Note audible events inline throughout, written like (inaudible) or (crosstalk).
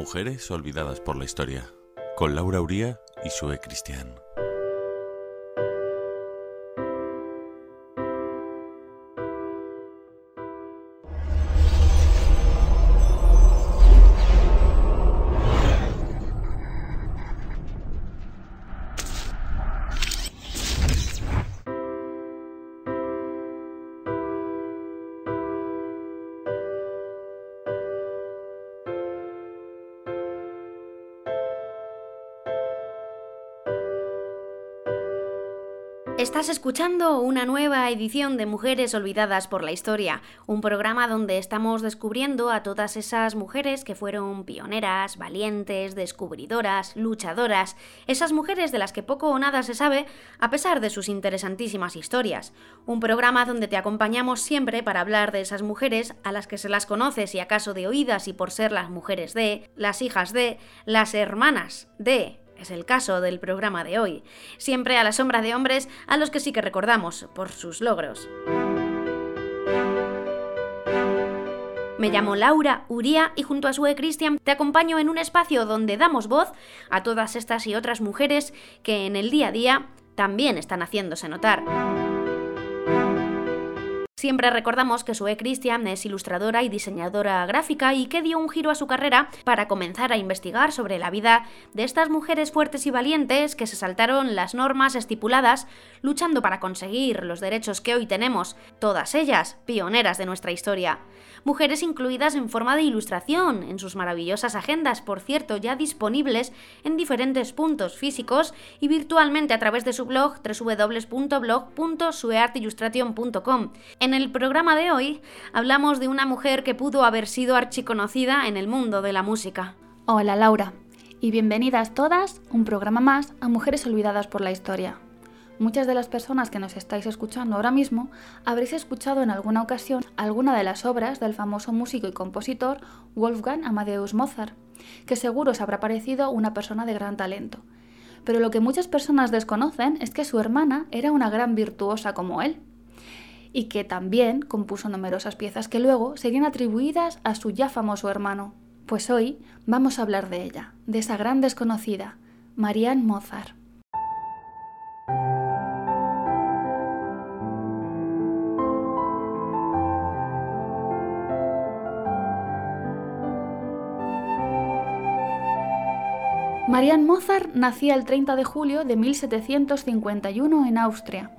Mujeres olvidadas por la historia, con Laura Uría y Sue Cristian. Estás escuchando una nueva edición de Mujeres Olvidadas por la Historia, un programa donde estamos descubriendo a todas esas mujeres que fueron pioneras, valientes, descubridoras, luchadoras, esas mujeres de las que poco o nada se sabe a pesar de sus interesantísimas historias. Un programa donde te acompañamos siempre para hablar de esas mujeres a las que se las conoce si acaso de oídas y por ser las mujeres de, las hijas de, las hermanas de, es el caso del programa de hoy, siempre a la sombra de hombres a los que sí que recordamos por sus logros. Me llamo Laura Uría y junto a Sue Cristian te acompaño en un espacio donde damos voz a todas estas y otras mujeres que en el día a día también están haciéndose notar. Siempre recordamos que Sue Christian es ilustradora y diseñadora gráfica y que dio un giro a su carrera para comenzar a investigar sobre la vida de estas mujeres fuertes y valientes que se saltaron las normas estipuladas luchando para conseguir los derechos que hoy tenemos, todas ellas pioneras de nuestra historia mujeres incluidas en forma de ilustración en sus maravillosas agendas, por cierto, ya disponibles en diferentes puntos físicos y virtualmente a través de su blog www.blog.sueartillustration.com. el programa de hoy hablamos de una mujer que pudo haber sido archiconocida en el mundo de la música. Hola Laura, y bienvenidas todas un programa más a Mujeres Olvidadas por la Historia. Muchas de las personas que nos estáis escuchando ahora mismo habréis escuchado en alguna ocasión alguna de las obras del famoso músico y compositor Wolfgang Amadeus Mozart, que seguro os habrá parecido una persona de gran talento. Pero lo que muchas personas desconocen es que su hermana era una gran virtuosa como él, y que también compuso numerosas piezas que luego serían atribuidas a su ya famoso hermano. Pues hoy vamos a hablar de ella, de esa gran desconocida, Marianne Mozart. Marianne Mozart nacía el 30 de julio de 1751 en Austria.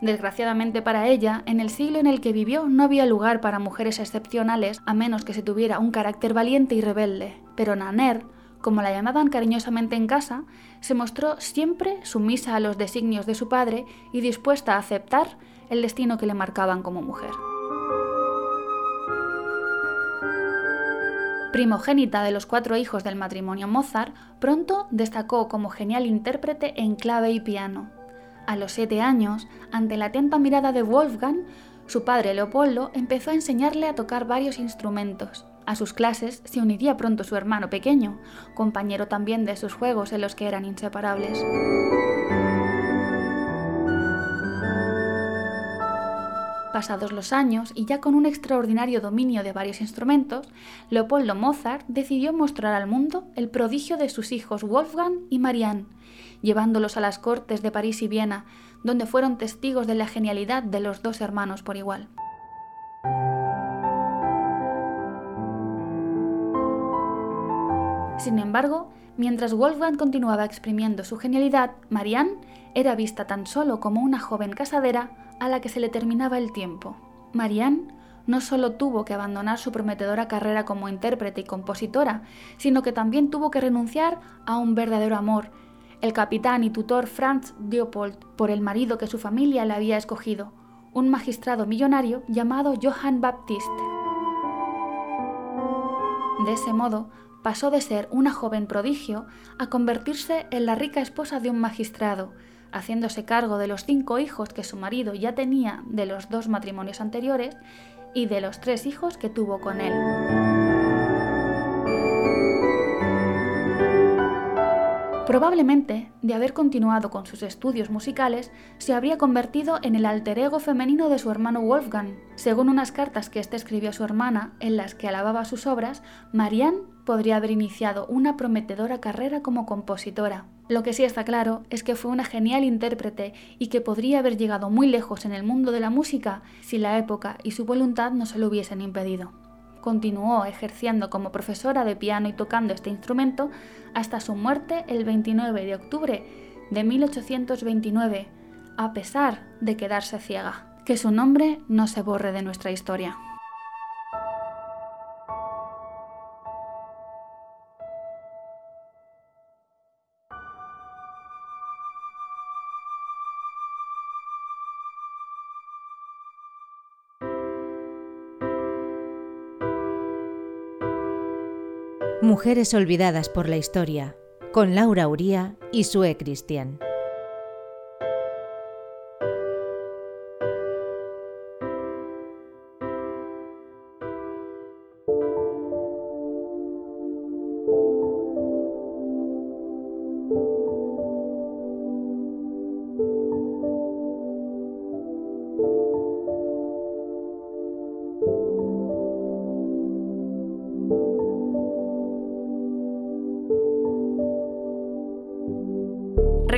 Desgraciadamente para ella, en el siglo en el que vivió no había lugar para mujeres excepcionales a menos que se tuviera un carácter valiente y rebelde. Pero Naner, como la llamaban cariñosamente en casa, se mostró siempre sumisa a los designios de su padre y dispuesta a aceptar el destino que le marcaban como mujer. Primogénita de los cuatro hijos del matrimonio Mozart, pronto destacó como genial intérprete en clave y piano. A los siete años, ante la atenta mirada de Wolfgang, su padre Leopoldo empezó a enseñarle a tocar varios instrumentos. A sus clases se uniría pronto su hermano pequeño, compañero también de sus juegos en los que eran inseparables. Pasados los años y ya con un extraordinario dominio de varios instrumentos, Leopoldo Mozart decidió mostrar al mundo el prodigio de sus hijos Wolfgang y Marianne, llevándolos a las cortes de París y Viena, donde fueron testigos de la genialidad de los dos hermanos por igual. Sin embargo, mientras Wolfgang continuaba exprimiendo su genialidad, Marianne era vista tan solo como una joven casadera a la que se le terminaba el tiempo. Marianne no solo tuvo que abandonar su prometedora carrera como intérprete y compositora, sino que también tuvo que renunciar a un verdadero amor, el capitán y tutor Franz Leopold, por el marido que su familia le había escogido, un magistrado millonario llamado Johann Baptist. De ese modo, pasó de ser una joven prodigio a convertirse en la rica esposa de un magistrado, haciéndose cargo de los cinco hijos que su marido ya tenía de los dos matrimonios anteriores y de los tres hijos que tuvo con él. Probablemente, de haber continuado con sus estudios musicales, se habría convertido en el alter ego femenino de su hermano Wolfgang. Según unas cartas que éste escribió a su hermana, en las que alababa sus obras, Marianne podría haber iniciado una prometedora carrera como compositora. Lo que sí está claro es que fue una genial intérprete y que podría haber llegado muy lejos en el mundo de la música si la época y su voluntad no se lo hubiesen impedido. Continuó ejerciendo como profesora de piano y tocando este instrumento hasta su muerte el 29 de octubre de 1829, a pesar de quedarse ciega. Que su nombre no se borre de nuestra historia. Mujeres olvidadas por la historia, con Laura Uría y Sue Cristian.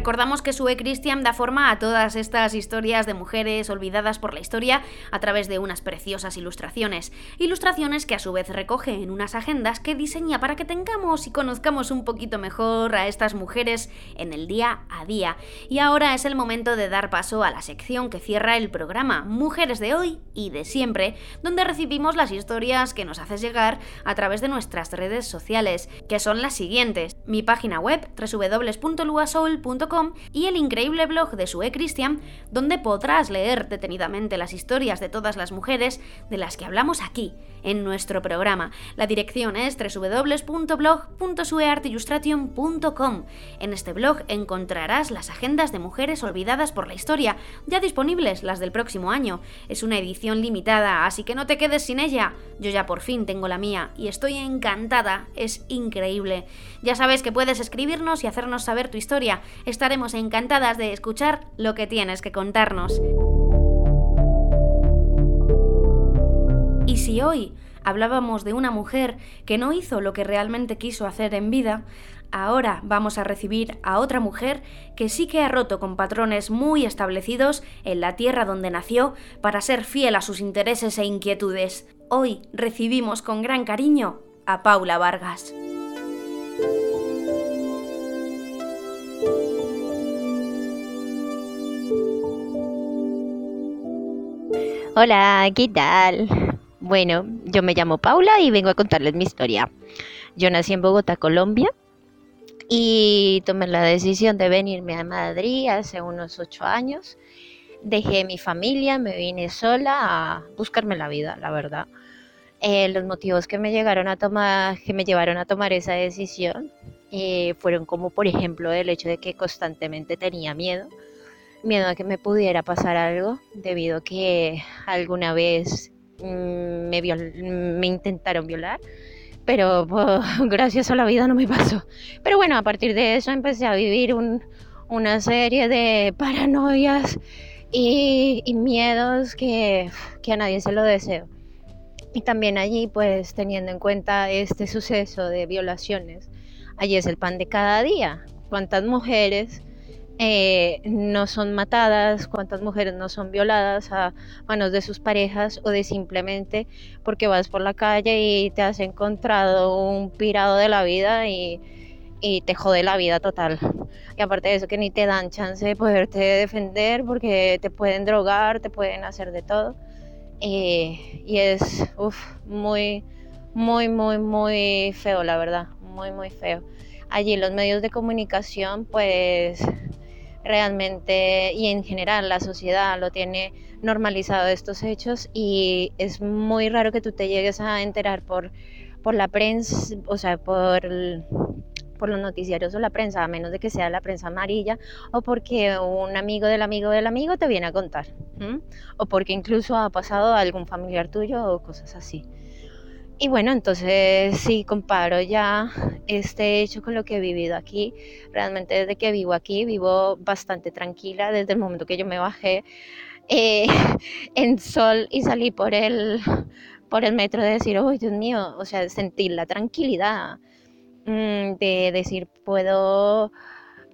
Recordamos que Sue Christian da forma a todas estas historias de mujeres olvidadas por la historia a través de unas preciosas ilustraciones. Ilustraciones que a su vez recoge en unas agendas que diseña para que tengamos y conozcamos un poquito mejor a estas mujeres en el día día. Y ahora es el momento de dar paso a la sección que cierra el programa, Mujeres de hoy y de siempre, donde recibimos las historias que nos haces llegar a través de nuestras redes sociales, que son las siguientes. Mi página web www.luasoul.com y el increíble blog de Sue Christian, donde podrás leer detenidamente las historias de todas las mujeres de las que hablamos aquí, en nuestro programa. La dirección es www.blog.sueartillustration.com. En este blog encontrarás las agendas de mujeres olvidadas por la historia, ya disponibles las del próximo año. Es una edición limitada, así que no te quedes sin ella. Yo ya por fin tengo la mía y estoy encantada, es increíble. Ya sabes que puedes escribirnos y hacernos saber tu historia. Estaremos encantadas de escuchar lo que tienes que contarnos. Y si hoy hablábamos de una mujer que no hizo lo que realmente quiso hacer en vida, ahora vamos a recibir a otra mujer que sí que ha roto con patrones muy establecidos en la tierra donde nació para ser fiel a sus intereses e inquietudes. Hoy recibimos con gran cariño a Paula Vargas. Hola, ¿qué tal? Bueno, yo me llamo Paula y vengo a contarles mi historia. Yo nací en Bogotá, Colombia, y tomé la decisión de venirme a Madrid hace unos ocho años. Dejé mi familia, me vine sola a buscarme la vida, la verdad. Eh, los motivos que me llegaron a tomar, que me llevaron a tomar esa decisión, eh, fueron como por ejemplo el hecho de que constantemente tenía miedo, miedo a que me pudiera pasar algo, debido a que alguna vez Mm, me, me intentaron violar, pero (laughs) gracias a la vida no me pasó. Pero bueno, a partir de eso empecé a vivir una serie de paranoias y, miedos que, que a nadie se lo deseo. Y también allí, pues teniendo en cuenta este suceso de violaciones, allí es el pan de cada día. ¿Cuántas mujeres eh, no son matadas, cuántas mujeres no son violadas a manos de sus parejas o de simplemente porque vas por la calle y te has encontrado un pirado de la vida y, te jode la vida total. Y aparte de eso que ni te dan chance de poderte defender porque te pueden drogar, te pueden hacer de todo. Eh, y es muy, muy, muy, muy feo, la verdad, muy, muy feo. Allí los medios de comunicación pues realmente y en general la sociedad lo tiene normalizado estos hechos y es muy raro que tú te llegues a enterar por, por la prensa, o sea, por, por los noticiarios o la prensa, a menos de que sea la prensa amarilla o porque un amigo del amigo del amigo te viene a contar, o porque incluso ha pasado algún familiar tuyo o cosas así. Y bueno, entonces sí comparo ya este hecho con lo que he vivido aquí. Realmente desde que vivo aquí vivo bastante tranquila desde el momento que yo me bajé eh, (laughs) en sol y salí por el, por el metro de decir, oh Dios mío, o sea, sentir la tranquilidad mm, de decir, puedo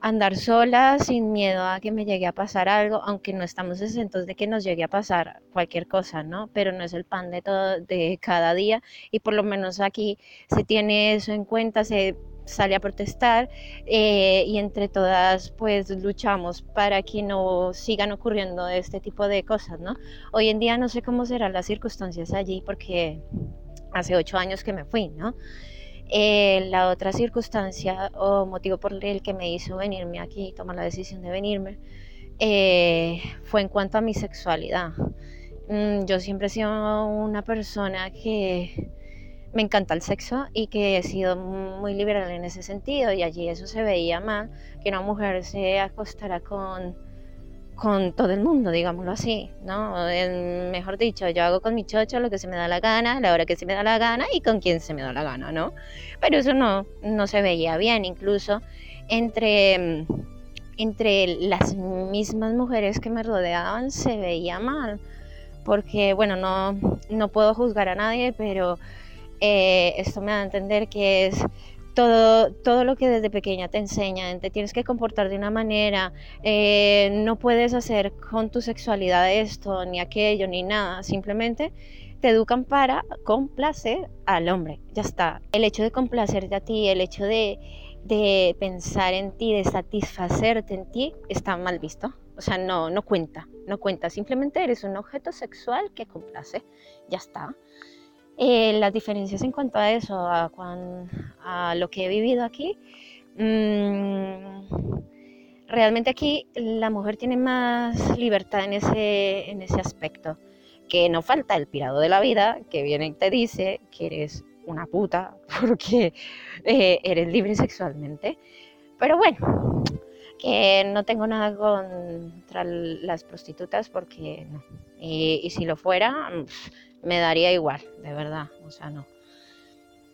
andar sola sin miedo a que me llegue a pasar algo, aunque no estamos exentos de que nos llegue a pasar cualquier cosa, ¿no? Pero no es el pan de todo de cada día y por lo menos aquí se tiene eso en cuenta, se sale a protestar eh, y entre todas pues luchamos para que no sigan ocurriendo este tipo de cosas, ¿no? Hoy en día no sé cómo serán las circunstancias allí porque hace ocho años que me fui, ¿no? Eh, la otra circunstancia o motivo por el que me hizo venirme aquí, tomar la decisión de venirme, eh, fue en cuanto a mi sexualidad. Mm, yo siempre he sido una persona que me encanta el sexo y que he sido muy liberal en ese sentido y allí eso se veía mal, que una mujer se acostara con con todo el mundo, digámoslo así, ¿no? mejor dicho, yo hago con mi chocho lo que se me da la gana, la hora que se me da la gana y con quien se me da la gana, ¿no? Pero eso no, no se veía bien, incluso entre, entre las mismas mujeres que me rodeaban se veía mal, porque, bueno, no, no puedo juzgar a nadie, pero eh, esto me da a entender que es todo, todo lo que desde pequeña te enseñan, te tienes que comportar de una manera, eh, no puedes hacer con tu sexualidad esto, ni aquello, ni nada, simplemente te educan para complacer al hombre, ya está. El hecho de complacerte a ti, el hecho de, de pensar en ti, de satisfacerte en ti, está mal visto. O sea, no, no cuenta, no cuenta. Simplemente eres un objeto sexual que complace, ya está. Eh, las diferencias en cuanto a eso, a, lo que he vivido aquí, mm, realmente aquí la mujer tiene más libertad en ese, en ese aspecto, que no falta el pirado de la vida que viene y te dice que eres una puta (laughs) porque eh, eres libre sexualmente. Pero bueno, que no tengo nada contra las prostitutas porque no. Y, y si lo fuera, me daría igual, de verdad, o sea, no.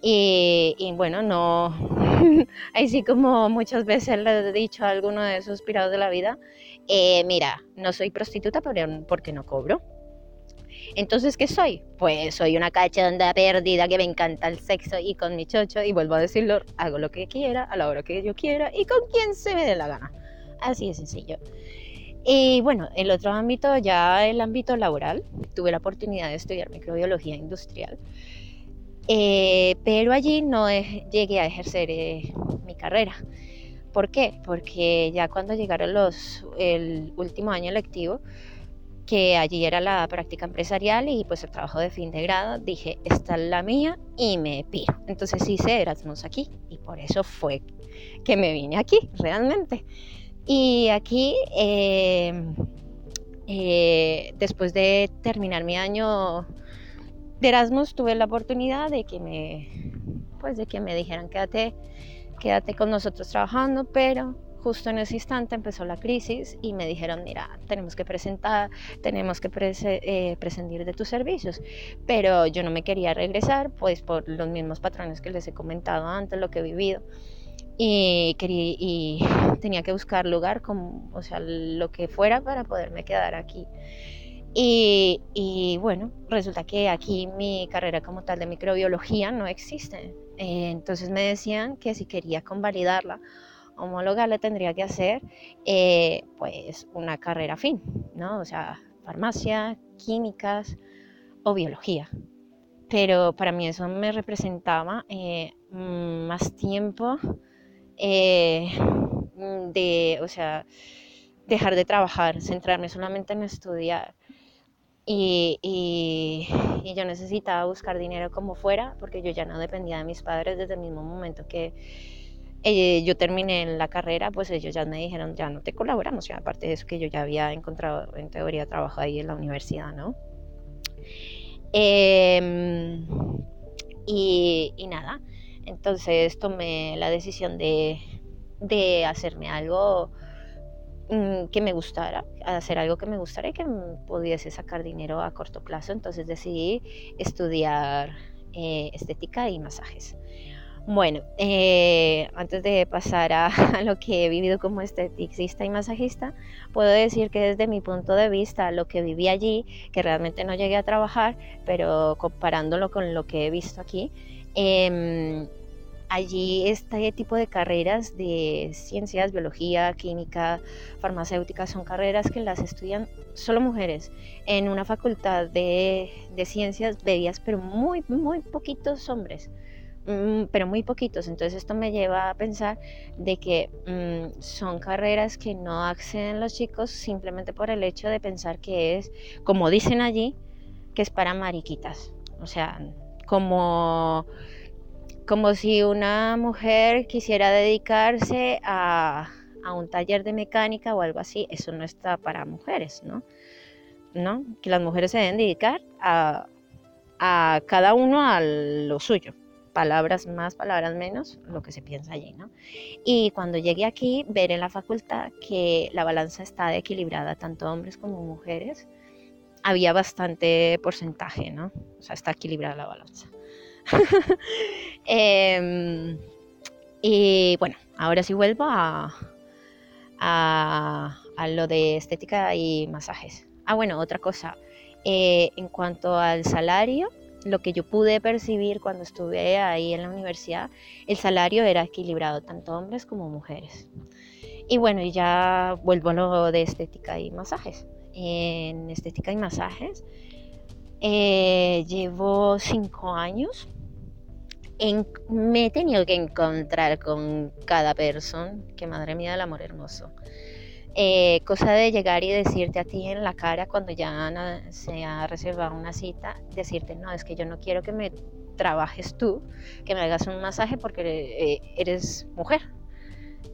Y, bueno, no, (laughs) así como muchas veces le he dicho a alguno de esos pirados de la vida, eh, mira, no soy prostituta porque no cobro. Entonces, ¿qué soy? Pues soy una cachonda perdida que me encanta el sexo y con mi chocho, y vuelvo a decirlo, hago lo que quiera, a la hora que yo quiera y con quien se me dé la gana. Así de sencillo. Y bueno, el otro ámbito, ya el ámbito laboral, tuve la oportunidad de estudiar microbiología industrial, eh, pero allí no llegué a ejercer eh, mi carrera. ¿Por qué? Porque ya cuando llegaron los, el último año lectivo, que allí era la práctica empresarial y pues el trabajo de fin de grado, dije, esta es la mía y me piro. Entonces hice Erasmus aquí y por eso fue que me vine aquí, realmente. Y aquí, em, eh, después de terminar mi año de Erasmus, tuve la oportunidad de que me, pues de que me dijeran quédate, quédate con nosotros trabajando, pero justo en ese instante empezó la crisis y me dijeron, mira, tenemos que presentar, tenemos que eh, prescindir de tus servicios. Pero yo no me quería regresar, pues por los mismos patrones que les he comentado antes, lo que he vivido y, quería, y tenía que buscar lugar, como, o sea, lo que fuera para poderme quedar aquí. Y, y, bueno, resulta que aquí mi carrera como tal de microbiología no existe. Eh, entonces me decían que si quería convalidarla, homologarla, tendría que hacer eh, pues una carrera fin, ¿no? O sea, farmacia, químicas o biología. Pero para mí eso me representaba eh, más tiempo eh, de, o sea, dejar de trabajar, centrarme solamente en estudiar. Y, y, yo necesitaba buscar dinero como fuera, porque yo ya no dependía de mis padres desde el mismo momento que eh, yo terminé la carrera, pues ellos ya me dijeron, ya no te colaboramos, ya aparte de eso que yo ya había encontrado en teoría trabajo ahí en la universidad, ¿no? Em, y, y, nada, entonces tomé la decisión de, hacerme algo mm, que me gustara, hacer algo que me gustara y que pudiese sacar dinero a corto plazo. Entonces decidí estudiar eh, estética y masajes. Bueno, eh, antes de pasar (laughs) a, lo que he vivido como esteticista y masajista, puedo decir que desde mi punto de vista, lo que viví allí, que realmente no llegué a trabajar, pero comparándolo con lo que he visto aquí, eh, allí este tipo de carreras de ciencias, biología, química, farmacéutica, son carreras que las estudian solo mujeres. En una facultad de, de ciencias veías, pero muy, muy poquitos hombres. Mm, pero muy poquitos. Entonces esto me lleva a pensar de que mmm, son carreras que no acceden los chicos simplemente por el hecho de pensar que es, como dicen allí, que es para mariquitas. O sea, como, como si una mujer quisiera dedicarse a, a un taller de mecánica o algo así. Eso no está para mujeres, ¿no? ¿No? Que las mujeres se deben dedicar a, a cada uno a lo suyo palabras más, palabras menos, lo que se piensa allí, ¿no? Y cuando llegué aquí, ver en la facultad que la balanza está equilibrada, tanto hombres como mujeres, había bastante porcentaje, ¿no? O sea, está equilibrada la balanza. (laughs) eh, y bueno, ahora sí vuelvo a, a, a, lo de estética y masajes. Ah, bueno, otra cosa. Eh, en cuanto al salario, lo que yo pude percibir cuando estuve ahí en la universidad, el salario era equilibrado, tanto hombres como mujeres. Y bueno, y ya vuelvo a lo de estética y masajes. En estética y masajes eh, llevo cinco años. Me he tenido que encontrar con cada persona, que madre mía del amor hermoso. Eh, cosa de llegar y decirte a ti en la cara cuando ya se ha reservado una cita, decirte, no, es que yo no quiero que me trabajes tú, que me hagas un masaje porque eh, eres mujer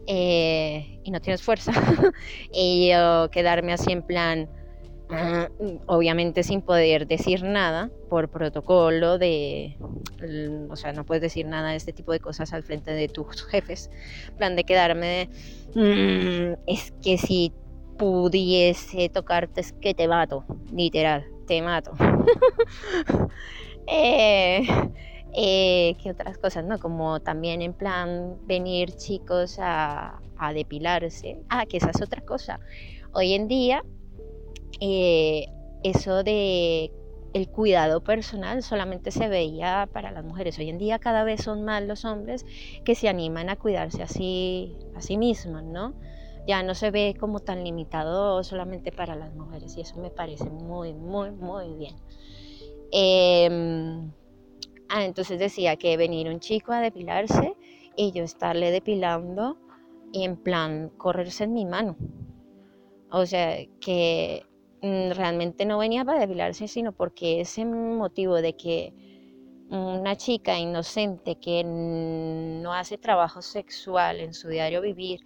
y no tienes fuerza. (laughs) y yo quedarme así en plan, obviamente sin poder decir nada por protocolo de, o sea, no puedes decir nada de este tipo de cosas al frente de tus jefes, plan de quedarme de, mmm, es que si pudiese tocarte es que te mato, literal, te mato. (laughs) eh, eh, ¿Qué otras cosas? no Como también en plan venir chicos a, a depilarse. Ah, que esa es otra cosa. Hoy en día eh, eso de el cuidado personal solamente se veía para las mujeres. Hoy en día cada vez son más los hombres que se animan a cuidarse así, a sí mismos, ¿no? Ya no se ve como tan limitado solamente para las mujeres y eso me parece muy, muy, muy bien. Eh, ah, entonces decía que venir un chico a depilarse y yo estarle depilando en plan correrse en mi mano. O sea, que realmente no venía para depilarse, sino porque ese motivo de que una chica inocente que no hace trabajo sexual en su diario vivir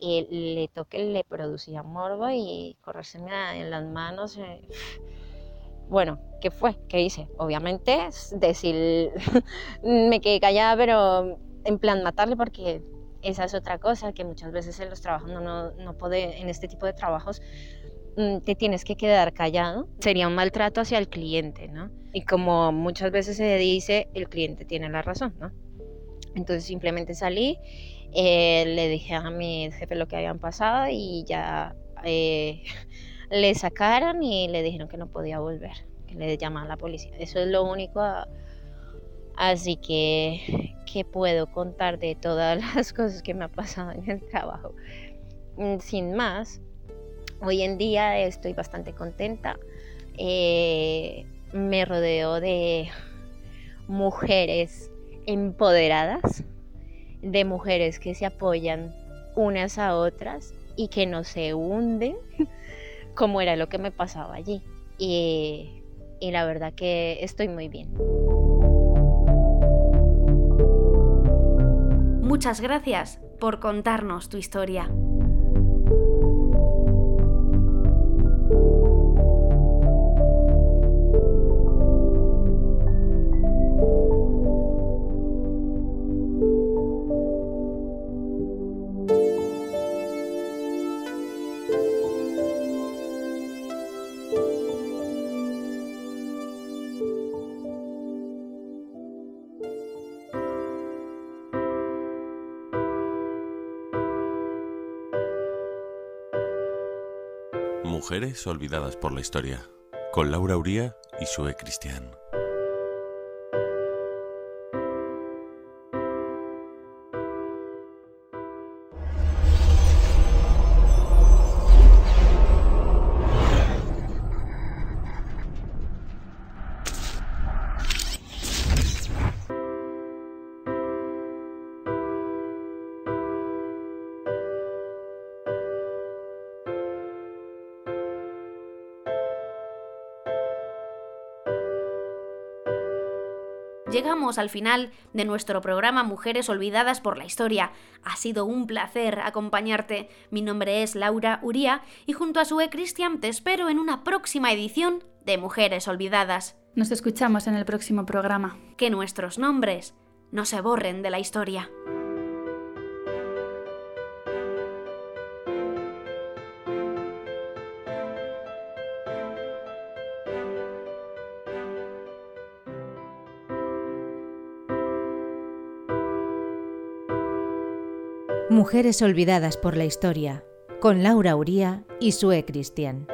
eh, le toque, le producía morbo y correrse en las manos. Eh, bueno, ¿qué fue? ¿Qué hice? Obviamente decir, (laughs) me quedé callada, pero en plan matarle porque esa es otra cosa que muchas veces en los trabajos no, no, no puede, en este tipo de trabajos Mm, te tienes que quedar callado, sería un maltrato hacia el cliente, ¿no? Y como muchas veces se dice, el cliente tiene la razón, ¿no? Entonces simplemente salí, eh, le dije a mi jefe lo que habían pasado y ya eh, (laughs) le sacaron y le dijeron que no podía volver, que le llamaban a la policía. Eso es lo único. Así que, ¿qué puedo contar de todas (laughs) las cosas que me ha pasado en el trabajo? Mm, sin más, Hoy en día estoy bastante contenta. Eh, me rodeo de mujeres empoderadas, de mujeres que se apoyan unas a otras y que no se hunden, (laughs) como era lo que me pasaba allí. Y, y la verdad que estoy muy bien. Muchas gracias por contarnos tu historia. Mujeres olvidadas por la historia, con Laura Uría y Sue Cristian. Llegamos al final de nuestro programa Mujeres Olvidadas por la Historia. Ha sido un placer acompañarte. Mi nombre es Laura Uría y junto a Sue Cristian te espero en una próxima edición de Mujeres Olvidadas. Nos escuchamos en el próximo programa. Que nuestros nombres no se borren de la historia. Mujeres olvidadas por la historia, con Laura Uría y Sue Cristian.